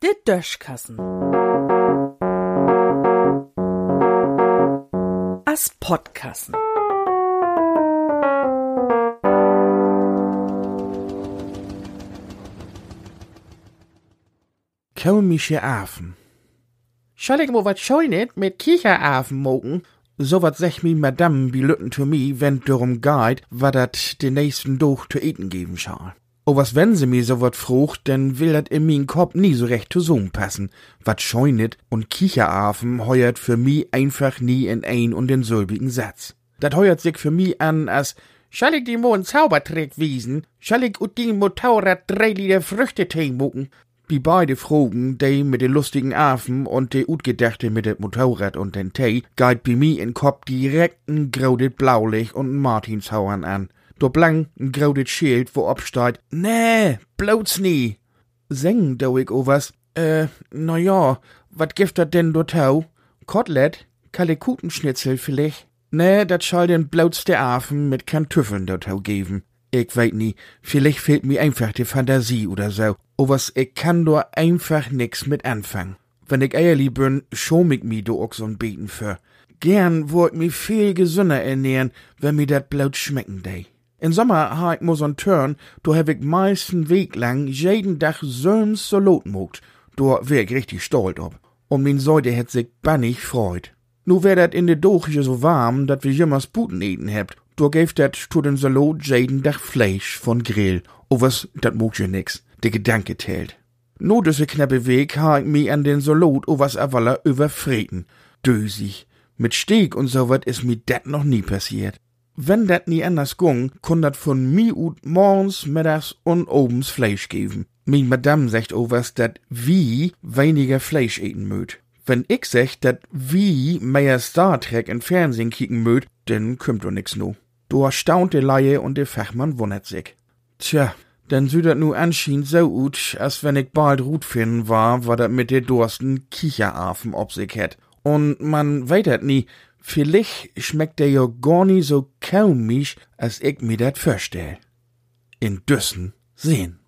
De Döschkassen. As Podkassen. Komische Affen. Soll ich mo wat scheunet mit Kicheraffen mogen? So wat sech mi Madame wie lütten to mi, wenn darum geht, wat dat den nächsten Doch zu eten geben schall. O was wenn sie mi so wat frucht, denn will dat in min Kopf nie so recht zusammen passen. Wat scheunet und Kicheraffen heuert für mi einfach nie in ein und denselbigen Satz. Dat heuert sich für mi an, als Schall ich die mo Zaubertrick wiesen? Schall ich ut die Motorrad drei Lieder Früchte tee mucken? Die beide Frogen, de mit de lustigen Affen und de utgedachte mit dem Motorrad und den Tee, geht bei mi in Kopf direkt ein graudet Blaulicht und Martinshauern an. Do blank ein graudet Schild, wo obsteht, nee, bloß nie. Singen do ich o was, äh, na ja, wat gift dat denn do tau? Kotelett? Kalekutenschnitzel vielleicht? Nee, dat schall den bloß der Affen mit Kantüffeln do tau geben. Ich weet nie, vielleicht fehlt mir einfach die Fantasie oder so. O was, ich kann do einfach nix mit anfangen. Wenn ich ehrlich bin, schom ich mi do auch so'n Beten für. Gern wollt mi viel gesünder ernähren, wenn mi dat blaut schmecken dei. In Sommer ha ich mo so'n Turn, do hab ich meisten Weg lang jeden Tag so'n Salat mogt. Do wär ich richtig stolz ob. Und min Säude hätt sich bannig freut. Nu wär dat in de Doche so warm, dat wir jümmers Puten eten hebt. Do geeft dat zu den Salat jeden Tag Fleisch von Grill. O dat mogt je nix. De Gedanke tält. No düsse knappe Weg ha ich mi an den Salat o was avaller überfreten. Dösig. Mit Steak und so wat is mi dat noch nie passiert. Wenn dat nie anders gung, kon dat von mi ut morgens, mittags und obens Fleisch geben. Mi Madame sagt o was, dat wie weniger Fleisch eten möt. Wenn ich sech, dat wie mehr Star Trek in Fernsehen kicken möt, denn kümmt do nix no. Do erstaunt de Laie und de Fachmann wundert sich. Tja, dann sieht dat nu anscheinend so ut, als wenn ich bald Rut finden war, war dat mit de Dursten Kicheraffen ob sich hätt. Und man weet dat nie, vielleicht schmeckt der ja gar nie so komisch, als ich mir dat vorstell. In Düssen sehen.